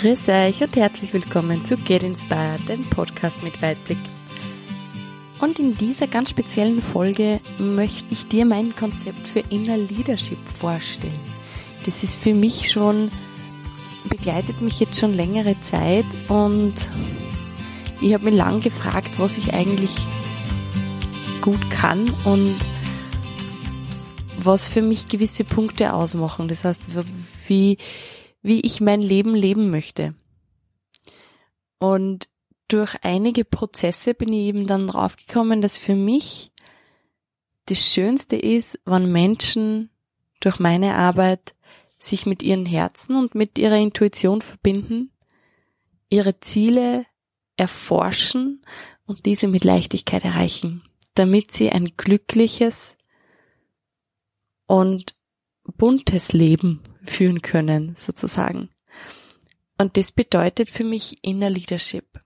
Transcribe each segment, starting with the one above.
Grüß euch und herzlich willkommen zu Get Inspired, dem Podcast mit Weitblick. Und in dieser ganz speziellen Folge möchte ich dir mein Konzept für Inner Leadership vorstellen. Das ist für mich schon, begleitet mich jetzt schon längere Zeit und ich habe mich lang gefragt, was ich eigentlich gut kann und was für mich gewisse Punkte ausmachen. Das heißt, wie, wie ich mein Leben leben möchte. Und durch einige Prozesse bin ich eben dann draufgekommen, dass für mich das Schönste ist, wenn Menschen durch meine Arbeit sich mit ihren Herzen und mit ihrer Intuition verbinden, ihre Ziele erforschen und diese mit Leichtigkeit erreichen, damit sie ein glückliches und buntes Leben führen können, sozusagen. Und das bedeutet für mich Inner Leadership.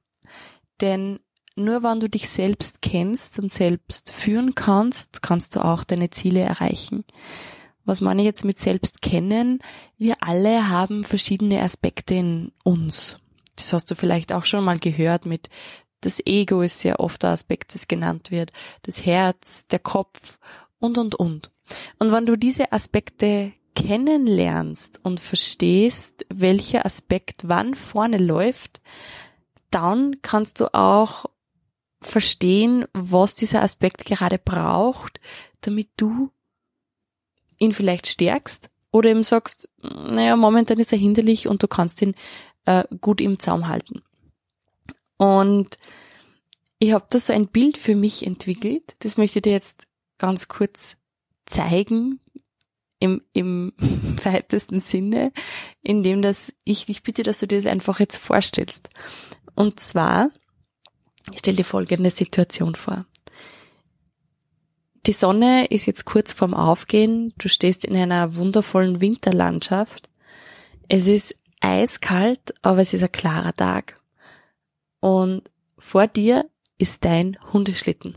Denn nur wenn du dich selbst kennst und selbst führen kannst, kannst du auch deine Ziele erreichen. Was meine ich jetzt mit selbst kennen? Wir alle haben verschiedene Aspekte in uns. Das hast du vielleicht auch schon mal gehört mit das Ego ist sehr oft der Aspekt, das genannt wird, das Herz, der Kopf und und und. Und wenn du diese Aspekte kennenlernst und verstehst, welcher Aspekt wann vorne läuft, dann kannst du auch verstehen, was dieser Aspekt gerade braucht, damit du ihn vielleicht stärkst oder eben sagst, naja, momentan ist er hinderlich und du kannst ihn äh, gut im Zaum halten. Und ich habe da so ein Bild für mich entwickelt, das möchte ich dir jetzt ganz kurz zeigen, im, im weitesten Sinne, indem das ich dich bitte, dass du dir das einfach jetzt vorstellst. Und zwar, ich stell dir folgende Situation vor. Die Sonne ist jetzt kurz vorm Aufgehen, du stehst in einer wundervollen Winterlandschaft. Es ist eiskalt, aber es ist ein klarer Tag. Und vor dir ist dein Hundeschlitten.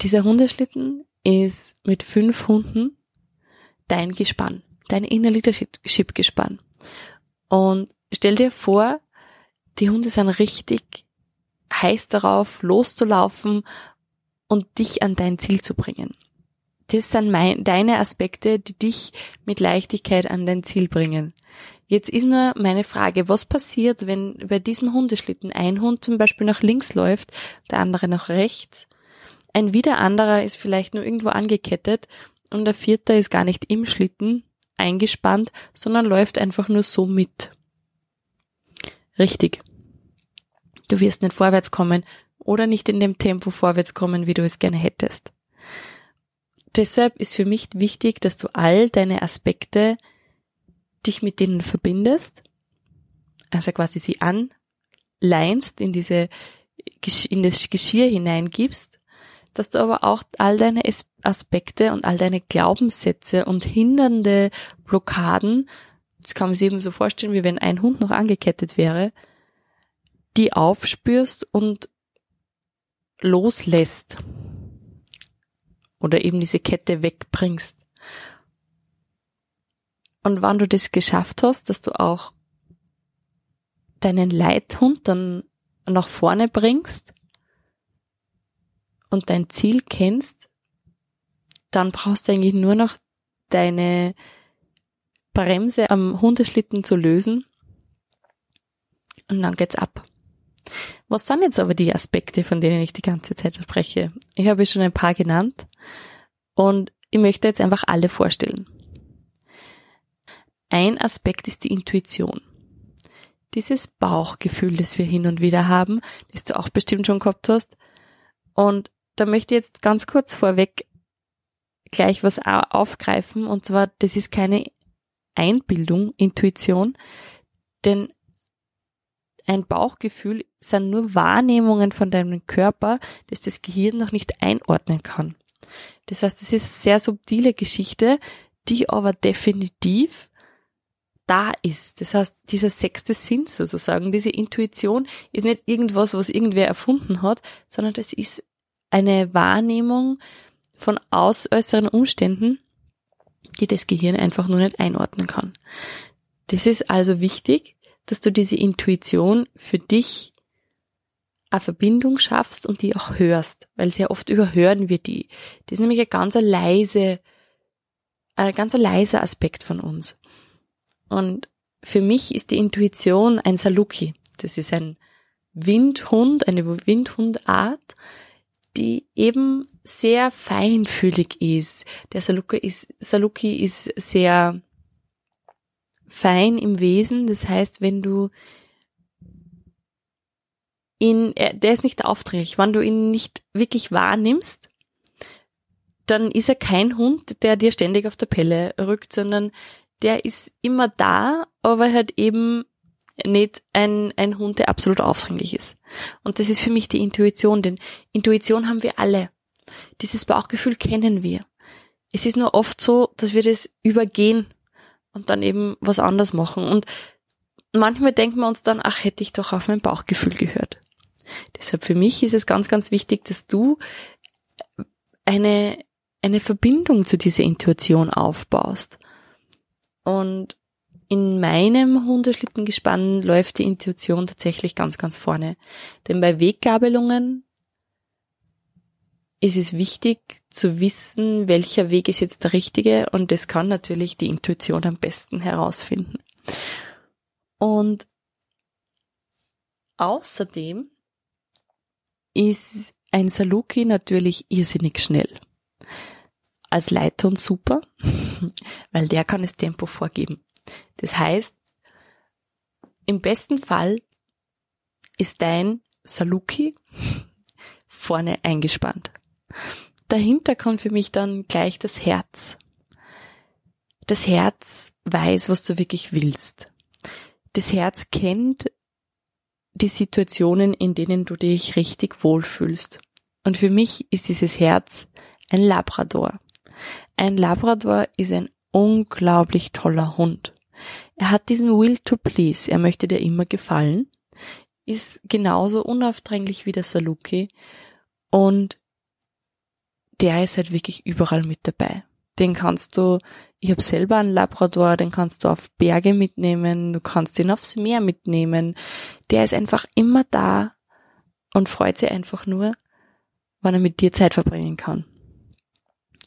Dieser Hundeschlitten ist mit fünf Hunden dein Gespann, dein Inner Leadership Gespann. Und stell dir vor, die Hunde sind richtig heiß darauf, loszulaufen und dich an dein Ziel zu bringen. Das sind mein, deine Aspekte, die dich mit Leichtigkeit an dein Ziel bringen. Jetzt ist nur meine Frage, was passiert, wenn bei diesem Hundeschlitten ein Hund zum Beispiel nach links läuft, der andere nach rechts ein wieder anderer ist vielleicht nur irgendwo angekettet und der vierte ist gar nicht im Schlitten eingespannt, sondern läuft einfach nur so mit. Richtig. Du wirst nicht vorwärts kommen oder nicht in dem Tempo vorwärts kommen, wie du es gerne hättest. Deshalb ist für mich wichtig, dass du all deine Aspekte dich mit denen verbindest, also quasi sie anleinst, in diese, in das Geschirr hineingibst dass du aber auch all deine Aspekte und all deine Glaubenssätze und hindernde Blockaden, das kann man sich eben so vorstellen, wie wenn ein Hund noch angekettet wäre, die aufspürst und loslässt. Oder eben diese Kette wegbringst. Und wann du das geschafft hast, dass du auch deinen Leithund dann nach vorne bringst, und dein Ziel kennst, dann brauchst du eigentlich nur noch deine Bremse am Hundeschlitten zu lösen und dann geht's ab. Was sind jetzt aber die Aspekte, von denen ich die ganze Zeit spreche? Ich habe schon ein paar genannt und ich möchte jetzt einfach alle vorstellen. Ein Aspekt ist die Intuition. Dieses Bauchgefühl, das wir hin und wieder haben, das du auch bestimmt schon gehabt hast. Und da möchte ich jetzt ganz kurz vorweg gleich was aufgreifen und zwar, das ist keine Einbildung, Intuition, denn ein Bauchgefühl sind nur Wahrnehmungen von deinem Körper, das das Gehirn noch nicht einordnen kann. Das heißt, es ist eine sehr subtile Geschichte, die aber definitiv da ist. Das heißt, dieser sechste Sinn sozusagen, diese Intuition ist nicht irgendwas, was irgendwer erfunden hat, sondern das ist eine Wahrnehmung von aus äußeren Umständen, die das Gehirn einfach nur nicht einordnen kann. Das ist also wichtig, dass du diese Intuition für dich eine Verbindung schaffst und die auch hörst, weil sehr oft überhören wir die. Das ist nämlich ein ganz leise, ein ganz leiser Aspekt von uns. Und für mich ist die Intuition ein Saluki. Das ist ein Windhund, eine Windhundart, die eben sehr feinfühlig ist. Der Saluki ist, Saluki ist sehr fein im Wesen. Das heißt, wenn du ihn, der ist nicht aufdringlich. Wenn du ihn nicht wirklich wahrnimmst, dann ist er kein Hund, der dir ständig auf der Pelle rückt, sondern der ist immer da, aber halt eben nicht ein, ein Hund, der absolut aufdringlich ist. Und das ist für mich die Intuition, denn Intuition haben wir alle. Dieses Bauchgefühl kennen wir. Es ist nur oft so, dass wir das übergehen und dann eben was anderes machen. Und manchmal denken wir uns dann, ach, hätte ich doch auf mein Bauchgefühl gehört. Deshalb für mich ist es ganz, ganz wichtig, dass du eine, eine Verbindung zu dieser Intuition aufbaust. Und in meinem Hundeschlittengespann läuft die Intuition tatsächlich ganz, ganz vorne. Denn bei Weggabelungen ist es wichtig zu wissen, welcher Weg ist jetzt der richtige und das kann natürlich die Intuition am besten herausfinden. Und außerdem ist ein Saluki natürlich irrsinnig schnell. Als Leithund super, weil der kann das Tempo vorgeben. Das heißt, im besten Fall ist dein Saluki vorne eingespannt. Dahinter kommt für mich dann gleich das Herz. Das Herz weiß, was du wirklich willst. Das Herz kennt die Situationen, in denen du dich richtig wohlfühlst. Und für mich ist dieses Herz ein Labrador. Ein Labrador ist ein unglaublich toller Hund. Er hat diesen Will to Please, er möchte dir immer gefallen, ist genauso unaufdringlich wie der Saluki und der ist halt wirklich überall mit dabei. Den kannst du, ich habe selber einen Labrador, den kannst du auf Berge mitnehmen, du kannst ihn aufs Meer mitnehmen. Der ist einfach immer da und freut sich einfach nur, wann er mit dir Zeit verbringen kann.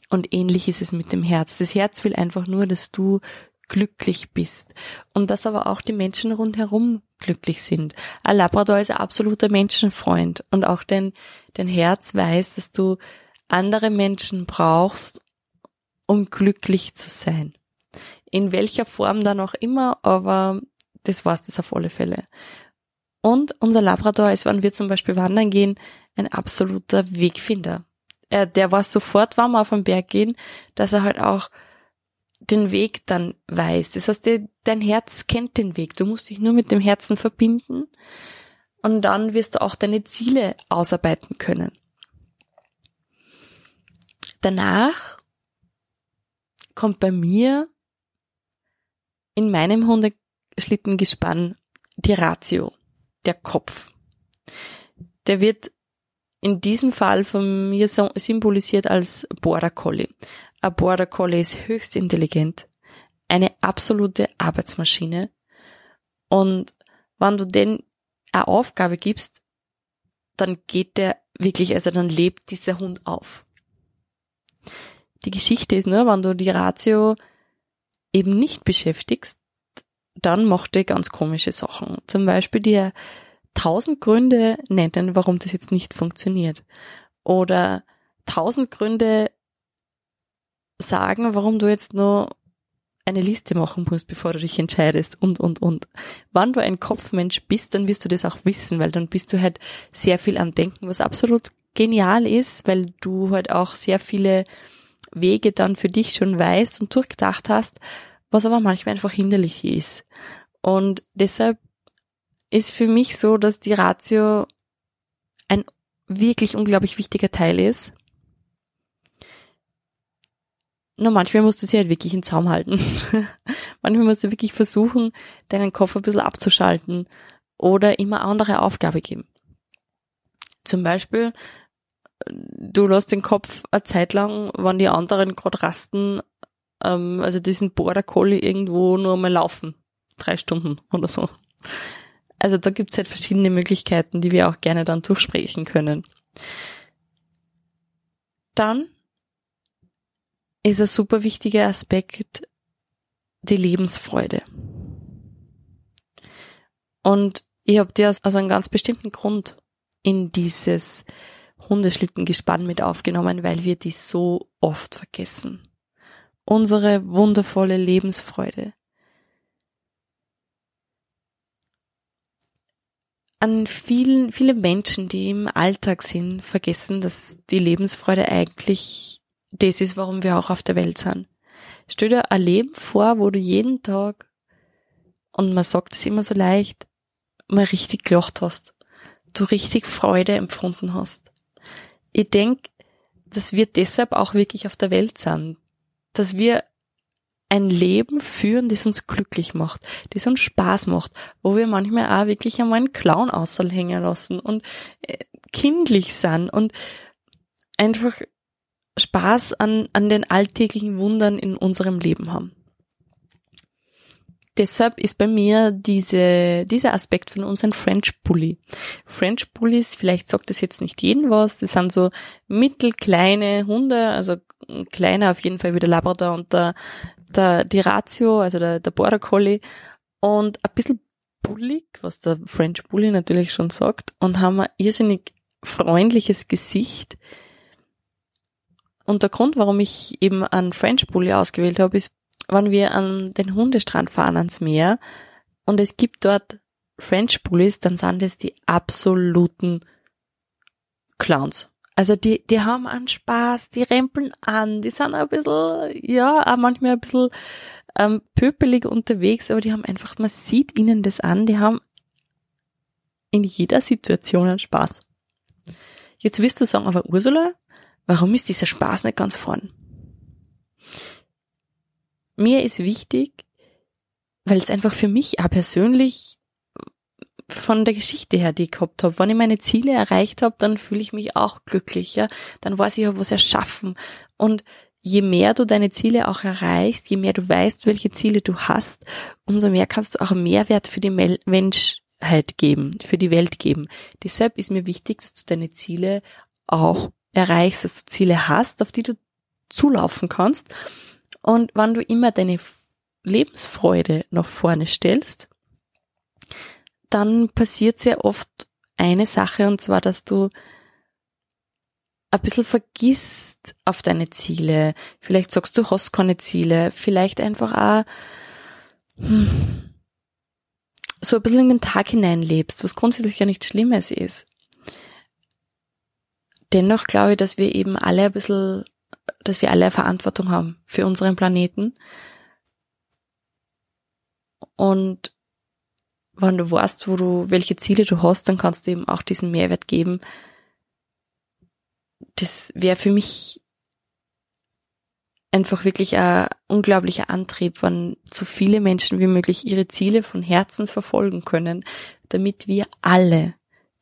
Und ähnlich ist es mit dem Herz. Das Herz will einfach nur, dass du glücklich bist und dass aber auch die Menschen rundherum glücklich sind. Ein Labrador ist ein absoluter Menschenfreund und auch dein, dein Herz weiß, dass du andere Menschen brauchst, um glücklich zu sein. In welcher Form dann auch immer, aber das war's das auf alle Fälle. Und unser Labrador ist, wenn wir zum Beispiel wandern gehen, ein absoluter Wegfinder. Er, der war sofort, wenn wir auf den Berg gehen, dass er halt auch den Weg dann weiß. Das heißt, dein Herz kennt den Weg. Du musst dich nur mit dem Herzen verbinden und dann wirst du auch deine Ziele ausarbeiten können. Danach kommt bei mir in meinem Hundeschlittengespann die Ratio, der Kopf. Der wird in diesem Fall von mir symbolisiert als Border Collie. Ein Border Collie ist höchst intelligent, eine absolute Arbeitsmaschine. Und wenn du denn eine Aufgabe gibst, dann geht der wirklich, also dann lebt dieser Hund auf. Die Geschichte ist nur, wenn du die Ratio eben nicht beschäftigst, dann macht er ganz komische Sachen. Zum Beispiel dir tausend Gründe nennen, warum das jetzt nicht funktioniert. Oder tausend Gründe sagen, warum du jetzt nur eine Liste machen musst, bevor du dich entscheidest und, und, und. Wann du ein Kopfmensch bist, dann wirst du das auch wissen, weil dann bist du halt sehr viel am Denken, was absolut genial ist, weil du halt auch sehr viele Wege dann für dich schon weißt und durchgedacht hast, was aber manchmal einfach hinderlich ist. Und deshalb ist für mich so, dass die Ratio ein wirklich unglaublich wichtiger Teil ist nur manchmal musst du sie halt wirklich in Zaum halten. manchmal musst du wirklich versuchen, deinen Kopf ein bisschen abzuschalten oder immer andere Aufgabe geben. Zum Beispiel, du lässt den Kopf eine Zeit lang, wenn die anderen gerade rasten, ähm, also diesen Border Collie irgendwo nur mal laufen. drei Stunden oder so. Also da gibt's halt verschiedene Möglichkeiten, die wir auch gerne dann durchsprechen können. Dann ist ein super wichtiger Aspekt die Lebensfreude. Und ich habe dir aus, einem ganz bestimmten Grund in dieses Hundeschlittengespann mit aufgenommen, weil wir die so oft vergessen. Unsere wundervolle Lebensfreude. An vielen, viele Menschen, die im Alltag sind, vergessen, dass die Lebensfreude eigentlich das ist, warum wir auch auf der Welt sind. Stell dir ein Leben vor, wo du jeden Tag, und man sagt es immer so leicht, mal richtig gelacht hast. Du richtig Freude empfunden hast. Ich denk, dass wir deshalb auch wirklich auf der Welt sind. Dass wir ein Leben führen, das uns glücklich macht, das uns Spaß macht, wo wir manchmal auch wirklich einmal einen Clown aushängen lassen und äh, kindlich sind und einfach Spaß an, an den alltäglichen Wundern in unserem Leben haben. Deshalb ist bei mir diese, dieser Aspekt von uns ein French Bully. French Bullies, vielleicht sagt das jetzt nicht jeden was, das sind so mittelkleine Hunde, also kleiner auf jeden Fall wie der Labrador und der, der die Ratio, also der, der Border Collie und ein bisschen bullig, was der French Bully natürlich schon sagt und haben ein irrsinnig freundliches Gesicht, und der Grund, warum ich eben einen French Bully ausgewählt habe, ist, wenn wir an den Hundestrand fahren ans Meer und es gibt dort French Bullies, dann sind das die absoluten Clowns. Also die, die haben einen Spaß, die rempeln an, die sind ein bisschen, ja, auch manchmal ein bisschen ähm, pöpelig unterwegs, aber die haben einfach, man sieht ihnen das an, die haben in jeder Situation einen Spaß. Jetzt wirst du sagen, aber Ursula, Warum ist dieser Spaß nicht ganz vorn? Mir ist wichtig, weil es einfach für mich auch persönlich von der Geschichte her, die ich gehabt habe. Wenn ich meine Ziele erreicht habe, dann fühle ich mich auch glücklich, ja. Dann weiß ich, ich habe was erschaffen. Und je mehr du deine Ziele auch erreichst, je mehr du weißt, welche Ziele du hast, umso mehr kannst du auch Mehrwert für die Menschheit geben, für die Welt geben. Deshalb ist mir wichtig, dass du deine Ziele auch erreichst, dass du Ziele hast, auf die du zulaufen kannst. Und wenn du immer deine Lebensfreude nach vorne stellst, dann passiert sehr oft eine Sache, und zwar, dass du ein bisschen vergisst auf deine Ziele. Vielleicht sagst du, hast keine Ziele. Vielleicht einfach auch hm, so ein bisschen in den Tag hineinlebst, was grundsätzlich ja nichts Schlimmes ist dennoch glaube ich, dass wir eben alle ein bisschen, dass wir alle Verantwortung haben für unseren Planeten. Und wenn du weißt, wo du, welche Ziele du hast, dann kannst du eben auch diesen Mehrwert geben. Das wäre für mich einfach wirklich ein unglaublicher Antrieb, wenn so viele Menschen wie möglich ihre Ziele von Herzen verfolgen können, damit wir alle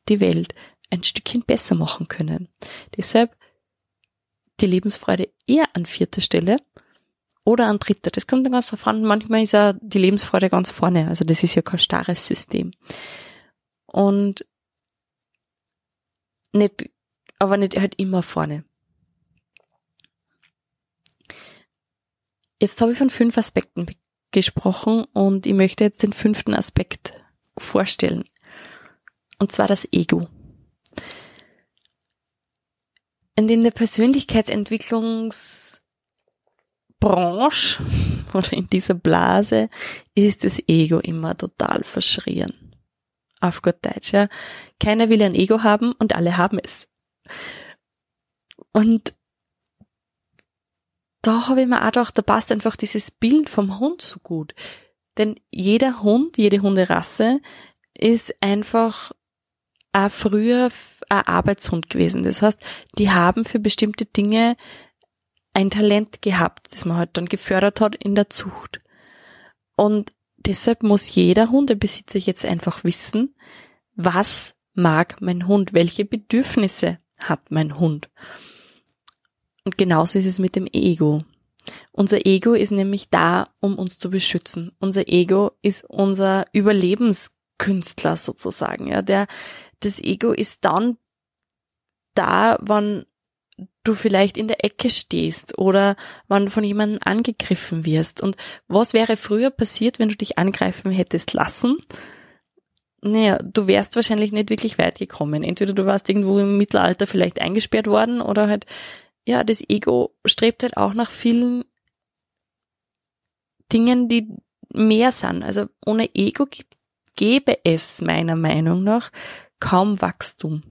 die Welt ein Stückchen besser machen können. Deshalb die Lebensfreude eher an vierter Stelle oder an dritter. Das kommt dann ganz drauf an. Manchmal ist ja die Lebensfreude ganz vorne. Also das ist ja kein starres System. Und nicht, aber nicht halt immer vorne. Jetzt habe ich von fünf Aspekten gesprochen und ich möchte jetzt den fünften Aspekt vorstellen. Und zwar das Ego. In der Persönlichkeitsentwicklungsbranche oder in dieser Blase ist das Ego immer total verschrien. Auf gut Deutsch, ja. Keiner will ein Ego haben und alle haben es. Und da habe ich mir auch gedacht, da passt einfach dieses Bild vom Hund so gut. Denn jeder Hund, jede Hunderasse ist einfach auch früher ein Arbeitshund gewesen. Das heißt, die haben für bestimmte Dinge ein Talent gehabt, das man halt dann gefördert hat in der Zucht. Und deshalb muss jeder Hundebesitzer jetzt einfach wissen, was mag mein Hund, welche Bedürfnisse hat mein Hund. Und genauso ist es mit dem Ego. Unser Ego ist nämlich da, um uns zu beschützen. Unser Ego ist unser Überlebenskünstler sozusagen. Ja, der, das Ego ist dann da, wann du vielleicht in der Ecke stehst oder wann von jemandem angegriffen wirst. Und was wäre früher passiert, wenn du dich angreifen hättest lassen? Naja, du wärst wahrscheinlich nicht wirklich weit gekommen. Entweder du warst irgendwo im Mittelalter vielleicht eingesperrt worden oder halt, ja, das Ego strebt halt auch nach vielen Dingen, die mehr sind. Also ohne Ego gäbe es meiner Meinung nach kaum Wachstum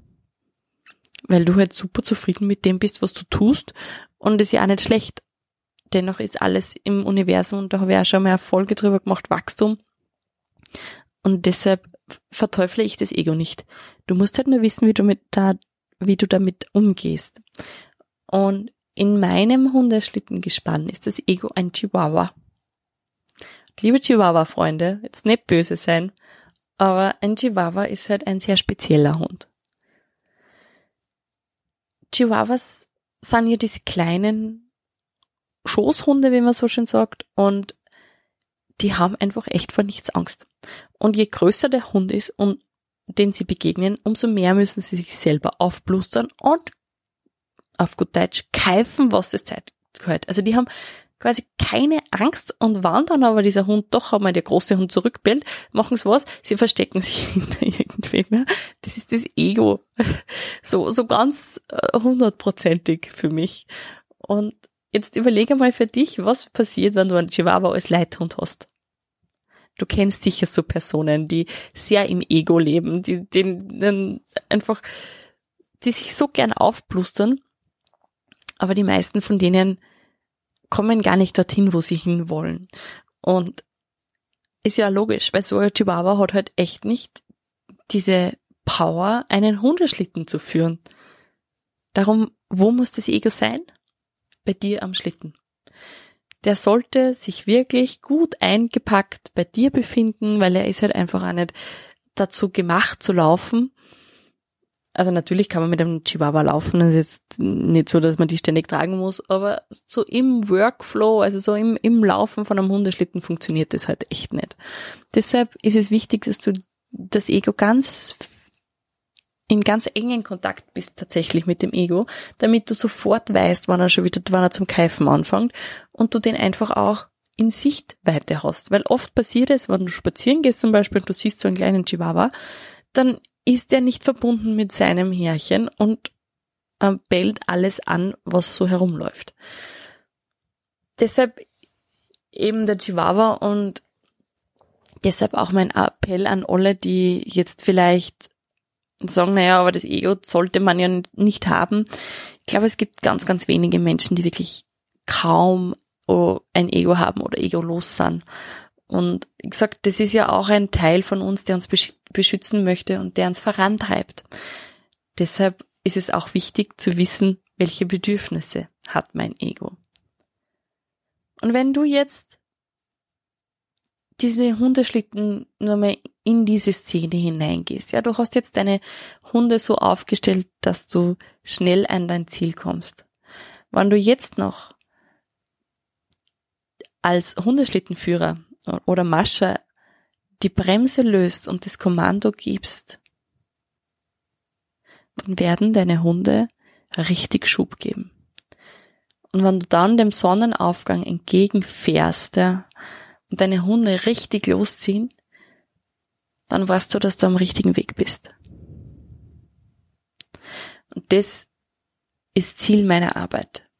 weil du halt super zufrieden mit dem bist, was du tust und ist ja auch nicht schlecht. Dennoch ist alles im Universum, und da habe ich auch schon mal Erfolge drüber gemacht, Wachstum. Und deshalb verteufle ich das Ego nicht. Du musst halt nur wissen, wie du mit da, wie du damit umgehst. Und in meinem Hundeschlittengespann ist das Ego ein Chihuahua. Liebe Chihuahua-Freunde, jetzt nicht böse sein, aber ein Chihuahua ist halt ein sehr spezieller Hund. Chihuahuas sind ja diese kleinen Schoßhunde, wie man so schön sagt, und die haben einfach echt vor nichts Angst. Und je größer der Hund ist und den sie begegnen, umso mehr müssen sie sich selber aufblustern und auf gut Deutsch keifen, was es Zeit gehört. Also die haben quasi keine Angst und wann dann aber dieser Hund doch einmal der große Hund zurückbellt, machen sie was, sie verstecken sich hinter irgendwem. Ja? Das ist das Ego. So, so ganz äh, hundertprozentig für mich. Und jetzt überlege mal für dich, was passiert, wenn du einen Chihuahua als Leithund hast. Du kennst sicher so Personen, die sehr im Ego leben, die, die einfach, die sich so gern aufblustern, aber die meisten von denen kommen gar nicht dorthin, wo sie hinwollen. Und ist ja logisch, weil so ein Chihuahua hat halt echt nicht diese Power, einen Hundeschlitten zu führen. Darum, wo muss das Ego sein? Bei dir am Schlitten. Der sollte sich wirklich gut eingepackt bei dir befinden, weil er ist halt einfach auch nicht dazu gemacht zu laufen, also natürlich kann man mit einem Chihuahua laufen, das ist jetzt nicht so, dass man die ständig tragen muss, aber so im Workflow, also so im, im Laufen von einem Hundeschlitten funktioniert das halt echt nicht. Deshalb ist es wichtig, dass du das Ego ganz in ganz engen Kontakt bist tatsächlich mit dem Ego, damit du sofort weißt, wann er schon wieder, wann er zum Keifen anfängt und du den einfach auch in Sichtweite hast. Weil oft passiert es, wenn du spazieren gehst zum Beispiel und du siehst so einen kleinen Chihuahua, dann ist er nicht verbunden mit seinem Härchen und äh, bellt alles an, was so herumläuft. Deshalb eben der Chihuahua und deshalb auch mein Appell an alle, die jetzt vielleicht sagen, naja, aber das Ego sollte man ja nicht haben. Ich glaube, es gibt ganz, ganz wenige Menschen, die wirklich kaum oh, ein Ego haben oder egolos sind. Und wie gesagt, das ist ja auch ein Teil von uns, der uns beschützen möchte und der uns vorantreibt. Deshalb ist es auch wichtig zu wissen, welche Bedürfnisse hat mein Ego. Und wenn du jetzt diese Hundeschlitten nur mal in diese Szene hineingehst, ja, du hast jetzt deine Hunde so aufgestellt, dass du schnell an dein Ziel kommst. Wenn du jetzt noch als Hundeschlittenführer oder Mascha die Bremse löst und das Kommando gibst, dann werden deine Hunde richtig Schub geben. Und wenn du dann dem Sonnenaufgang entgegenfährst ja, und deine Hunde richtig losziehen, dann weißt du, dass du am richtigen Weg bist. Und das ist Ziel meiner Arbeit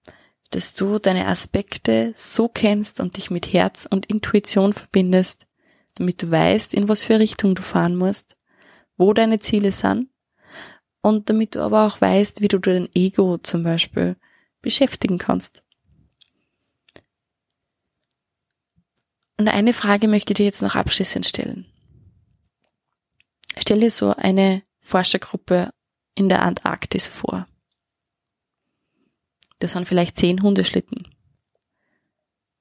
dass du deine Aspekte so kennst und dich mit Herz und Intuition verbindest, damit du weißt, in was für Richtung du fahren musst, wo deine Ziele sind und damit du aber auch weißt, wie du dein Ego zum Beispiel beschäftigen kannst. Und eine Frage möchte ich dir jetzt noch abschließend stellen. Stell dir so eine Forschergruppe in der Antarktis vor. Das sind vielleicht zehn Hundeschlitten.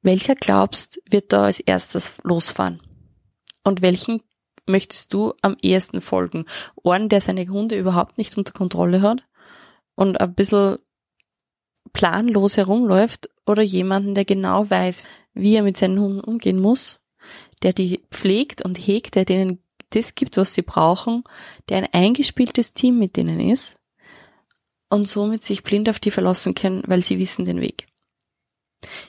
Welcher glaubst, wird da als erstes losfahren? Und welchen möchtest du am ehesten folgen? Einen, der seine Hunde überhaupt nicht unter Kontrolle hat und ein bisschen planlos herumläuft oder jemanden, der genau weiß, wie er mit seinen Hunden umgehen muss, der die pflegt und hegt, der denen das gibt, was sie brauchen, der ein eingespieltes Team mit denen ist und somit sich blind auf die verlassen können, weil sie wissen den Weg.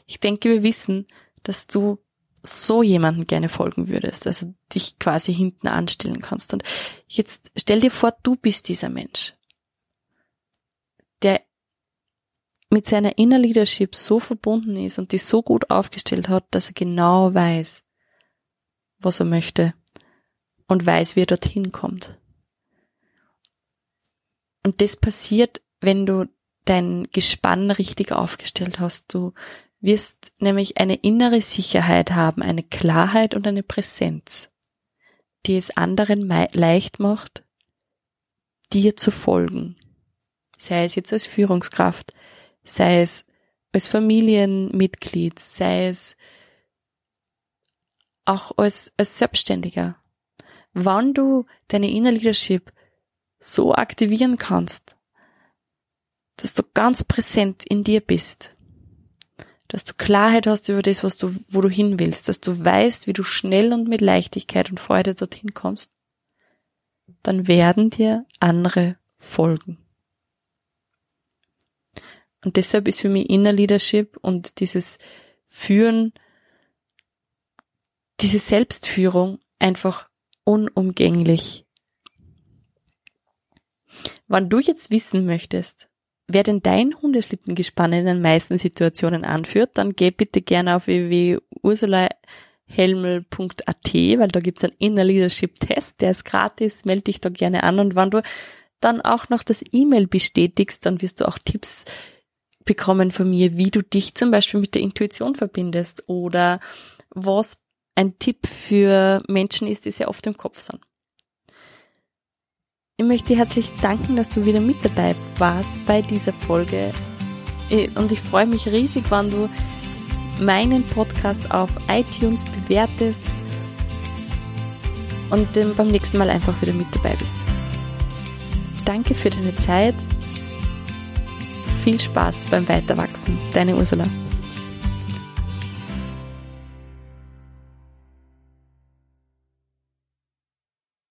Ich denke, wir wissen, dass du so jemanden gerne folgen würdest, also dich quasi hinten anstellen kannst. Und jetzt stell dir vor, du bist dieser Mensch, der mit seiner Inner Leadership so verbunden ist und die so gut aufgestellt hat, dass er genau weiß, was er möchte und weiß, wie er dorthin kommt. Und das passiert, wenn du dein Gespann richtig aufgestellt hast. Du wirst nämlich eine innere Sicherheit haben, eine Klarheit und eine Präsenz, die es anderen leicht macht, dir zu folgen. Sei es jetzt als Führungskraft, sei es als Familienmitglied, sei es auch als, als Selbstständiger. Wann du deine Inner Leadership so aktivieren kannst, dass du ganz präsent in dir bist, dass du Klarheit hast über das, was du, wo du hin willst, dass du weißt, wie du schnell und mit Leichtigkeit und Freude dorthin kommst, dann werden dir andere folgen. Und deshalb ist für mich Inner Leadership und dieses Führen, diese Selbstführung einfach unumgänglich. Wenn du jetzt wissen möchtest, wer denn dein Hundeslippengespann in den meisten Situationen anführt, dann geh bitte gerne auf www.ursulahelmel.at, weil da gibt's einen Inner Leadership Test, der ist gratis, melde dich da gerne an und wenn du dann auch noch das E-Mail bestätigst, dann wirst du auch Tipps bekommen von mir, wie du dich zum Beispiel mit der Intuition verbindest oder was ein Tipp für Menschen ist, die sehr oft im Kopf sind. Ich möchte dir herzlich danken, dass du wieder mit dabei warst bei dieser Folge. Und ich freue mich riesig, wenn du meinen Podcast auf iTunes bewertest und beim nächsten Mal einfach wieder mit dabei bist. Danke für deine Zeit viel Spaß beim Weiterwachsen. Deine Ursula.